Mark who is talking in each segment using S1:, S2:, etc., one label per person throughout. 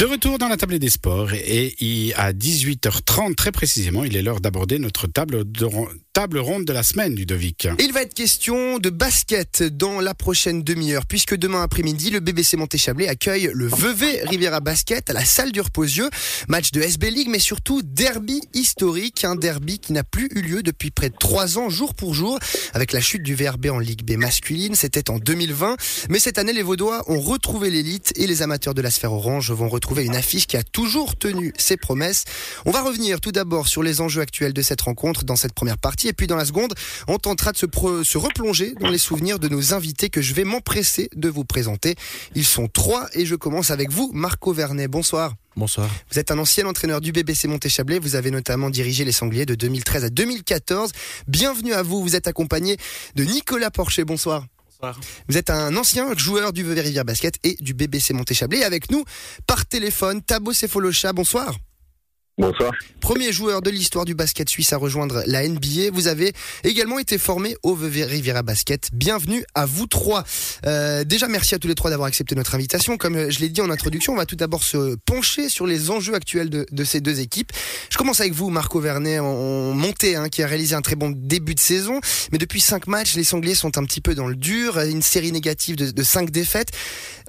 S1: De retour dans la table des sports et à 18h30 très précisément, il est l'heure d'aborder notre table, de, table ronde de la semaine, Ludovic.
S2: Il va être question de basket dans la prochaine demi-heure puisque demain après-midi, le BBC Montéchablais accueille le Vevey Riviera Basket à la salle du Reposieux. Match de SB League mais surtout derby historique, un derby qui n'a plus eu lieu depuis près de trois ans jour pour jour avec la chute du VRB en Ligue B masculine. C'était en 2020 mais cette année les Vaudois ont retrouvé l'élite et les amateurs de la sphère orange vont retrouver une affiche qui a toujours tenu ses promesses. On va revenir tout d'abord sur les enjeux actuels de cette rencontre dans cette première partie et puis dans la seconde, on tentera de se, se replonger dans les souvenirs de nos invités que je vais m'empresser de vous présenter. Ils sont trois et je commence avec vous, Marco Vernet. Bonsoir.
S3: Bonsoir.
S2: Vous êtes un ancien entraîneur du BBC Montéchablais. Vous avez notamment dirigé les Sangliers de 2013 à 2014. Bienvenue à vous. Vous êtes accompagné de Nicolas Porcher. Bonsoir. Vous êtes un ancien joueur du Vevey Rivière Basket et du BBC Montéchablais. Avec nous, par téléphone, Tabo Sefolocha. Bonsoir.
S4: Bonsoir.
S2: Premier joueur de l'histoire du basket suisse à rejoindre la NBA. Vous avez également été formé au Riviera Basket. Bienvenue à vous trois. Euh, déjà, merci à tous les trois d'avoir accepté notre invitation. Comme je l'ai dit en introduction, on va tout d'abord se pencher sur les enjeux actuels de, ces deux équipes. Je commence avec vous, Marco Vernet, en montée, hein, qui a réalisé un très bon début de saison. Mais depuis cinq matchs, les Sangliers sont un petit peu dans le dur. Une série négative de, de cinq défaites.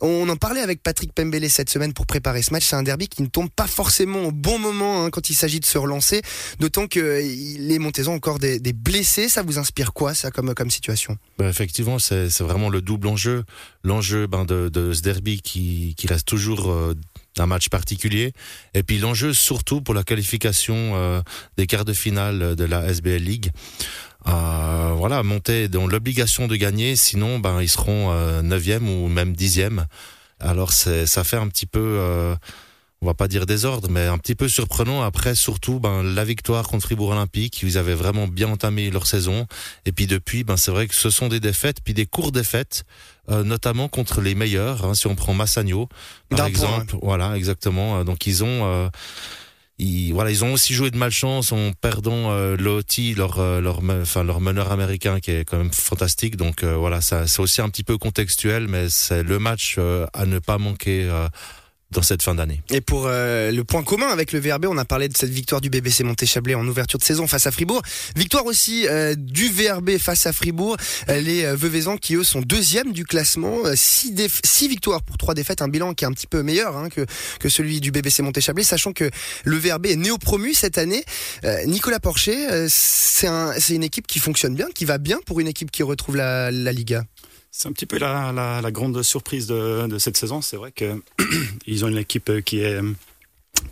S2: On en parlait avec Patrick Pembele cette semaine pour préparer ce match. C'est un derby qui ne tombe pas forcément au bon moment hein, quand il s'agit de se relancer. D'autant que les Montezans ont encore des, blessés. Ça vous inspire quoi, ça, comme, situation?
S3: Bah, Effectivement, c'est vraiment le double enjeu. L'enjeu ben, de, ce derby qui, reste toujours euh, un match particulier. Et puis l'enjeu surtout pour la qualification euh, des quarts de finale de la SBL League euh, voilà, monter dans l'obligation de gagner, sinon ben ils seront euh, neuvième ou même dixième. Alors ça fait un petit peu, euh, on va pas dire désordre, mais un petit peu surprenant. Après surtout ben la victoire contre Fribourg Olympique, ils avaient vraiment bien entamé leur saison. Et puis depuis, ben c'est vrai que ce sont des défaites, puis des courtes défaites, euh, notamment contre les meilleurs. Hein, si on prend Massagno par exemple, voilà exactement. Donc ils ont ils, voilà, ils ont aussi joué de malchance en perdant euh, Loti, leur, euh, leur, enfin, leur meneur américain qui est quand même fantastique. Donc euh, voilà, ça, c'est aussi un petit peu contextuel, mais c'est le match euh, à ne pas manquer dans cette fin d'année.
S2: Et pour euh, le point commun avec le VRB, on a parlé de cette victoire du BBC Montéchablais en ouverture de saison face à Fribourg. Victoire aussi euh, du VRB face à Fribourg. Euh, les Veuvezans qui eux sont deuxième du classement. Six, six, victoires pour trois défaites, un bilan qui est un petit peu meilleur hein, que, que celui du BBC Montéchablais, sachant que le VRB est néo-promu cette année. Nicolas Porcher, c'est un, une équipe qui fonctionne bien, qui va bien pour une équipe qui retrouve la, la Liga.
S5: C'est un petit peu la, grande surprise de, cette saison. C'est vrai qu'ils ont une équipe qui est,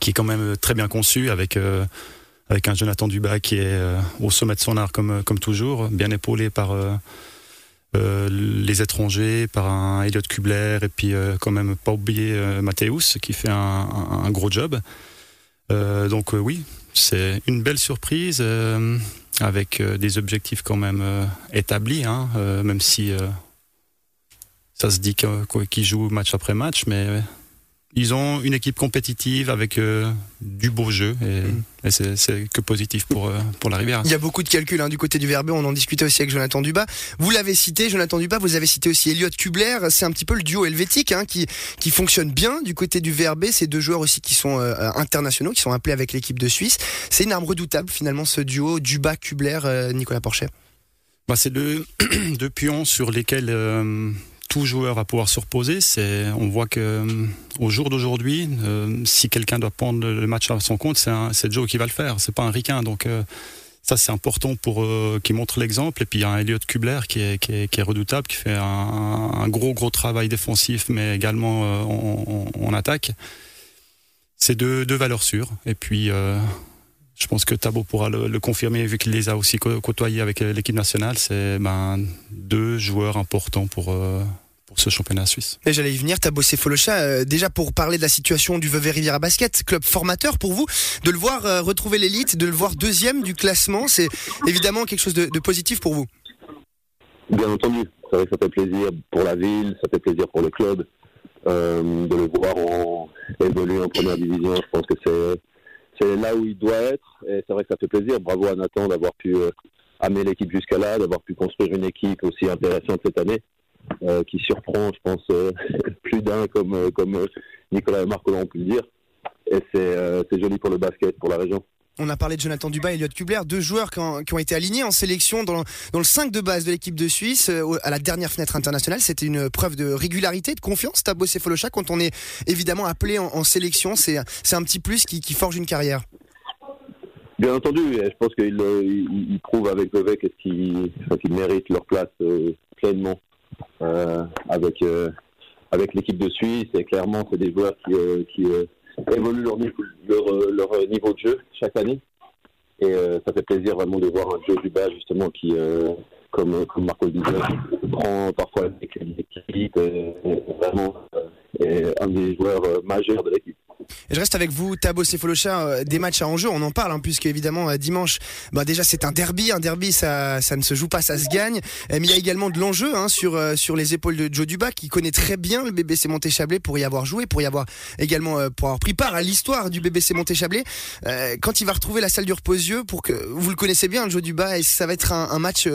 S5: qui quand même très bien conçue avec, euh, un Jonathan Dubas qui est euh, au sommet de son art comme, toujours, bien épaulé par euh, les étrangers, par un Elliot Kubler et puis quand même pas oublier Mathéus qui fait un, un, gros job. donc oui, c'est une belle surprise avec des objectifs quand même établis, hein, même si ça se dit qu'ils jouent match après match, mais ils ont une équipe compétitive avec euh, du beau jeu et, mm. c'est que positif pour euh, pour la Rivière.
S2: Il y a beaucoup de calculs hein, du côté du Verbe. On en discutait aussi avec Jonathan Dubas. Vous l'avez cité, Jonathan Dubas. Vous avez cité aussi Elliot Kubler. C'est un petit peu le duo helvétique hein, qui qui fonctionne bien du côté du VRB. Ces deux joueurs aussi qui sont euh, internationaux, qui sont appelés avec l'équipe de Suisse. C'est une arme redoutable finalement ce duo Dubas Kubler Nicolas Porchet.
S5: Bah, c'est deux deux pions sur lesquels tout joueur va pouvoir se reposer. C'est, on voit que euh, au jour d'aujourd'hui, euh, si quelqu'un doit prendre le match à son compte, c'est, Joe qui va le faire. C'est pas un ricain. Donc euh, ça, c'est important pour qui montre l'exemple. Et puis il y a un Elliot Kubler qui est, qui est, qui est redoutable, qui fait un, un, gros gros travail défensif, mais également en, en, attaque. C'est deux, deux valeurs sûres. Et puis je pense que Tabo pourra le, confirmer vu qu'il les a aussi côtoyés avec euh, l'équipe nationale. C'est ben, deux joueurs importants pour, euh, pour ce championnat suisse.
S2: Et j'allais y venir, Tabo Sefolocha, euh, déjà pour parler de la situation du Vevey Riviera Basket, club formateur pour vous, de le voir retrouver l'élite, de le voir deuxième du classement, c'est évidemment quelque chose de, positif pour vous.
S4: Bien entendu, c'est vrai que ça fait plaisir pour la ville, ça fait plaisir pour le club. de le voir en, évoluer en première division, je pense que c'est c'est là où il doit être. Et c'est vrai que ça fait plaisir. Bravo à Nathan d'avoir pu euh, amener l'équipe jusqu'à là, d'avoir pu construire une équipe aussi intéressante cette année, euh, qui surprend, je pense, euh, plus d'un comme, comme Nicolas et Marco l'ont pu le dire. Et c'est joli pour le basket, pour la région.
S2: On a parlé de Jonathan Dubas et Elliot Kubler, deux joueurs qui ont, été alignés en sélection dans, le 5 de base de l'équipe de Suisse à la dernière fenêtre internationale. C'était une preuve de régularité, de confiance, Tabo Sefolocha, quand on est évidemment appelé en, sélection. C'est un petit plus qui, forge une carrière.
S4: Bien entendu, je pense qu'ils prouvent avec Vevey qu'ils méritent leur place pleinement avec avec l'équipe de Suisse et clairement c'est des joueurs qui, euh, qui euh, évoluent leur niveau, leur, leur, niveau de jeu chaque année. Et euh, ça fait plaisir vraiment de voir un jeu du bas justement qui comme, comme Marco disait prend parfois l'équipe vraiment est un des joueurs majeurs de l'équipe
S2: je reste avec vous, Tabo Sefolocha, euh, des matchs à enjeu, on en parle, hein, puisque évidemment euh, dimanche, bah déjà c'est un derby, un derby ça, ça ne se joue pas, ça se gagne. Euh, mais il y a également de l'enjeu hein, sur sur les épaules de Joe Dubac, qui connaît très bien le BBC Monté-Chablais pour y avoir joué, pour y avoir également pour avoir pris part à l'histoire du BBC Monté-Chablais. quand il va retrouver la salle du repos-yeux, pour que vous le connaissez bien, Joe Dubac, et ça va être un, un match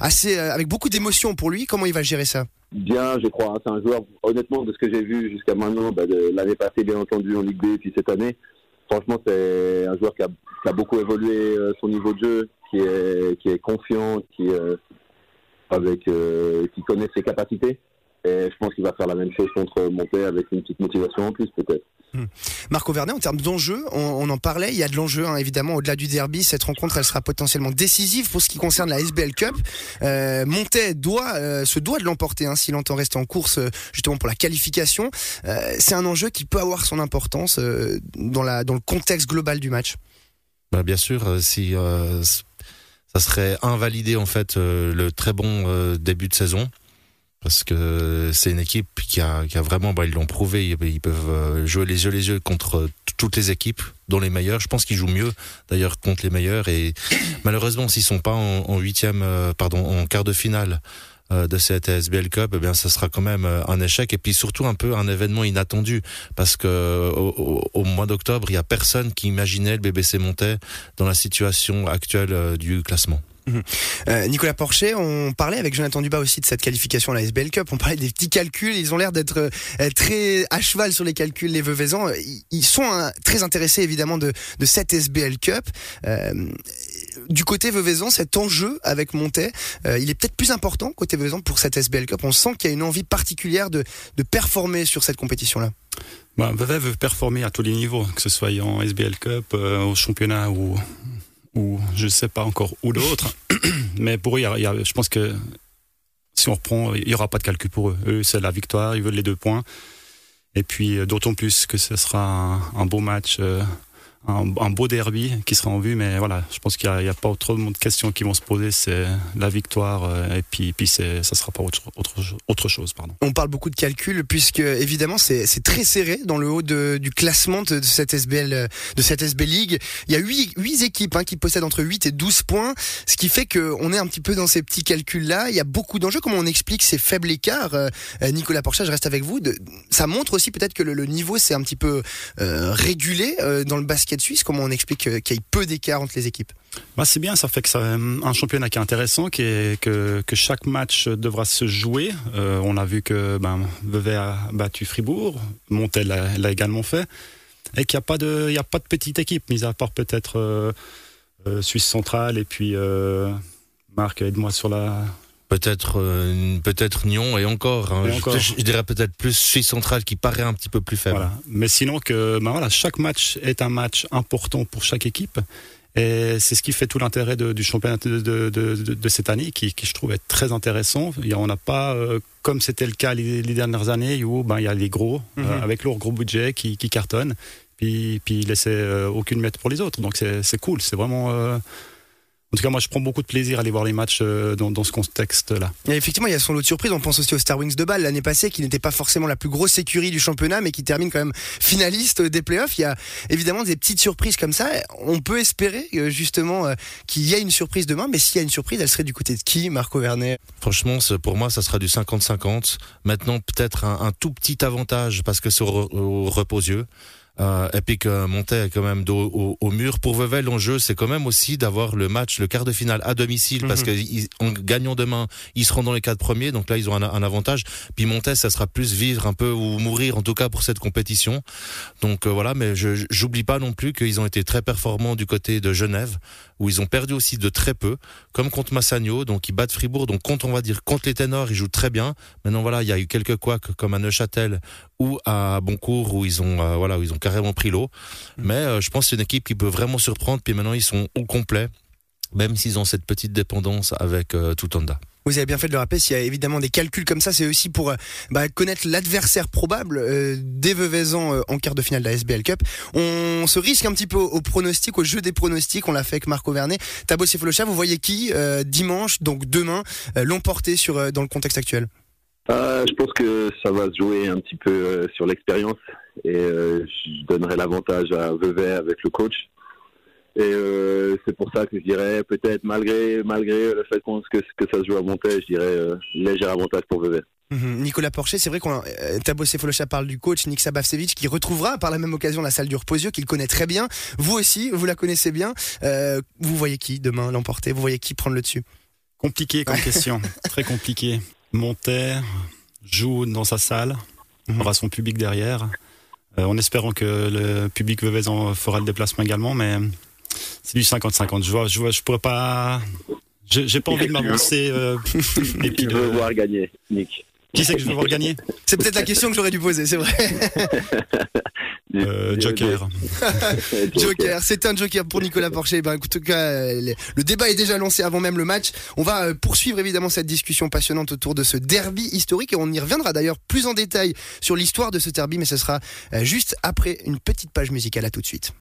S2: assez avec beaucoup d'émotions pour lui. Comment il va gérer ça?
S4: Bien, je crois. C'est un joueur, honnêtement, de ce que j'ai vu jusqu'à maintenant, bah, l'année passée, bien entendu, en Ligue 2, et puis cette année, franchement, c'est un joueur qui a, qui a beaucoup évolué euh, son niveau de jeu, qui est, qui est confiant, qui, euh, avec, euh, qui connaît ses capacités. Et je pense qu'il va faire la même chose contre Monter avec une petite motivation en plus, peut-être.
S2: Hmm. Marco Vernet, en termes d'enjeu, on, en parlait, il y a de l'enjeu hein, évidemment au-delà du derby. Cette rencontre, elle sera potentiellement décisive pour ce qui concerne la SBL Cup. Euh, doit, euh, se doit de l'emporter hein, s'il entend rester en course euh, justement pour la qualification. Euh, c'est un enjeu qui peut avoir son importance dans le contexte global du match.
S3: Bah, bien sûr, si ça serait invalider en fait le très bon début de saison parce que c'est une équipe qui a, vraiment, bah, ils l'ont prouvé, ils, peuvent euh, jouer les yeux les yeux contre toutes les équipes, dont les meilleurs. Je pense qu'ils jouent mieux d'ailleurs contre les meilleurs et malheureusement s'ils sont pas en huitième, euh, pardon, en quart de finale euh, de cette SBL Cup, eh bien, ça sera quand même un échec et puis surtout un peu un événement inattendu parce que au, mois d'octobre, il y a personne qui imaginait le BBC monter dans la situation actuelle du classement.
S2: Mhm. Euh, Nicolas Porcher, on parlait avec Jonathan Dubas aussi de cette qualification à la SBL Cup. On parlait des petits calculs. Ils ont l'air d'être euh, très à cheval sur les calculs, les Veuvezans. Ils sont hein, très intéressés évidemment de, cette SBL Cup. Euh, du côté Veuvezan, cet enjeu avec Montet, il est peut-être plus important côté Veuvezan pour cette SBL Cup. On sent qu'il y a une envie particulière de, performer sur cette compétition-là.
S5: Bah, veut performer à tous les niveaux, que ce soit en SBL Cup, au championnat ou ou je ne sais pas encore où d'autres. Mais pour eux, je pense que si on reprend, il n'y aura pas de calcul pour eux. Eux, c'est la victoire, ils veulent les deux points. Et puis, euh, d'autant plus que ce sera un, beau match euh, un, beau derby qui sera en vue, mais voilà, je pense qu'il n'y a, pas trop de questions qui vont se poser. C'est la victoire euh, et puis, puis ça sera pas autre, autre, autre, chose. Pardon.
S2: On parle beaucoup de calcul puisque évidemment c'est très serré dans le haut de, du classement de, cette SBL, de cette SB League. Il y a 8, 8 équipes hein, qui possèdent entre 8 et 12 points, ce qui fait qu'on est un petit peu dans ces petits calculs-là. Il y a beaucoup d'enjeux. Comment on explique ces faibles écarts euh, Nicolas Porchat, je reste avec vous. De, ça montre aussi peut-être que le, le niveau s'est un petit peu euh, régulé dans le basket suisse Comment on explique qu'il y ait peu d'écart entre les équipes?
S5: Bah c'est bien, ça fait que ça un championnat qui est intéressant, qui est, que, que chaque match devra se jouer. Euh, on a vu que ben, Vevey a battu Fribourg, Montel l'a également fait, et qu'il n'y a pas de, a pas de petite équipe, mis à part peut-être euh, euh, Suisse centrale et puis Marc aide-moi sur la
S3: Peut-être euh, peut-être Nyon et encore. Hein. je, dirais peut-être plus Suisse centrale qui paraît un petit peu plus faible.
S5: Mais sinon que ben voilà, chaque match est un match important pour chaque équipe. Et c'est ce qui fait tout l'intérêt du championnat de, de, de, cette année, qui, qui, je trouve est très intéressant. On n'a pas, euh, comme c'était le cas les, dernières années, où ben, il y a les gros, mhm. euh, avec leur gros budget, qui, qui cartonnent, puis, puis laisser aucune mètre pour les autres. Donc c'est cool, c'est vraiment en tout cas, moi, je prends beaucoup de plaisir à aller voir les matchs euh, dans, ce contexte-là.
S2: effectivement, il y a son lot de surprises. On pense aussi au Star Wings de Bâle l'année passée, qui n'était pas forcément la plus grosse écurie du championnat, mais qui termine quand même finaliste des playoffs. Il y a évidemment des petites surprises comme ça. On peut espérer euh, justement euh, qu'il y ait une surprise demain, mais s'il y a une surprise, elle serait du côté de qui, Marco Vernet
S3: Franchement, pour moi, ça sera du 50-50. Maintenant, peut-être un, tout petit avantage parce que c'est au, au reposieux Euh, et puis que Montaix est quand même dos au, au mur. Pour Vevey, l'enjeu, c'est quand même aussi d'avoir le match, le quart de finale à domicile, parce
S2: Mhm.
S3: qu'en gagnant demain, ils seront dans les quatre premiers, donc là, ils ont un, un avantage. Puis Montaix, ça sera plus vivre un peu ou mourir, en tout cas pour cette compétition. Donc euh, voilà, mais je j'oublie pas non plus qu'ils ont été très performants du côté de Genève, où ils ont perdu aussi de très peu, comme contre Massagno, donc ils battent Fribourg, donc contre, on va dire, contre les ténors, ils jouent très bien. Maintenant voilà, il y a eu quelques couacs comme à Neuchâtel ou à Boncourt où ils ont, euh, voilà, où ils ont carrément pris l'eau. Mais euh, je pense que c'est une équipe qui peut vraiment surprendre. Puis maintenant ils sont au complet, même s'ils ont cette petite dépendance avec euh, Tutanda.
S2: Vous avez bien fait de le rappeler, s'il y a évidemment des calculs comme ça, c'est aussi pour euh, bah, connaître l'adversaire probable euh, des Veuvezans euh, en quart de finale de la SBL Cup. On se risque un petit peu au, pronostic, au jeu des pronostics, on l'a fait avec Marco Vernet. Tabo Sefolocha, vous voyez qui dimanche, donc demain, l'emporter sur dans le contexte actuel?
S4: Je pense que ça va se jouer un petit peu sur l'expérience et je donnerai l'avantage à Vevey avec le coach. Et euh, c'est pour ça que je dirais peut-être malgré malgré le fait qu'on- que, que ça se joue à Montaigne, je dirais euh, léger avantage pour Vevey.
S2: Mhm. Nicolas Porcher, c'est vrai qu'on euh, Tabo Sefolocha parle du coach Nick Sabavsevic qui retrouvera par la même occasion la salle du Reposio qu'il connaît très bien. Vous aussi, vous la connaissez bien. Euh, vous voyez qui demain l'emporter? Vous voyez qui prendre le dessus?
S5: Compliqué comme question, très compliqué. Monter joue dans sa salle,
S2: Mhm.
S5: aura son public derrière, euh, en espérant que le public Veuvezan fera le déplacement également, mais c'est du 50-50. Je vois, je vois, je pourrais pas. je- J'ai pas envie de m'avancer. euh, et puis
S4: Qui
S5: de-
S4: voir gagner, Nick
S5: Qui c'est que je veux voir gagner?
S2: C'est peut-être la question que j'aurais dû poser, c'est vrai.
S5: Euh, Joker.
S2: Joker, c'est un joker pour Nicolas Porcher. Ben, en tout cas, euh, le- débat est déjà lancé avant même le match. On va euh, poursuivre évidemment cette discussion passionnante autour de ce derby historique et on y reviendra d'ailleurs plus en détail sur l'histoire de ce derby, mais ce sera juste après une petite page musicale. À tout de suite.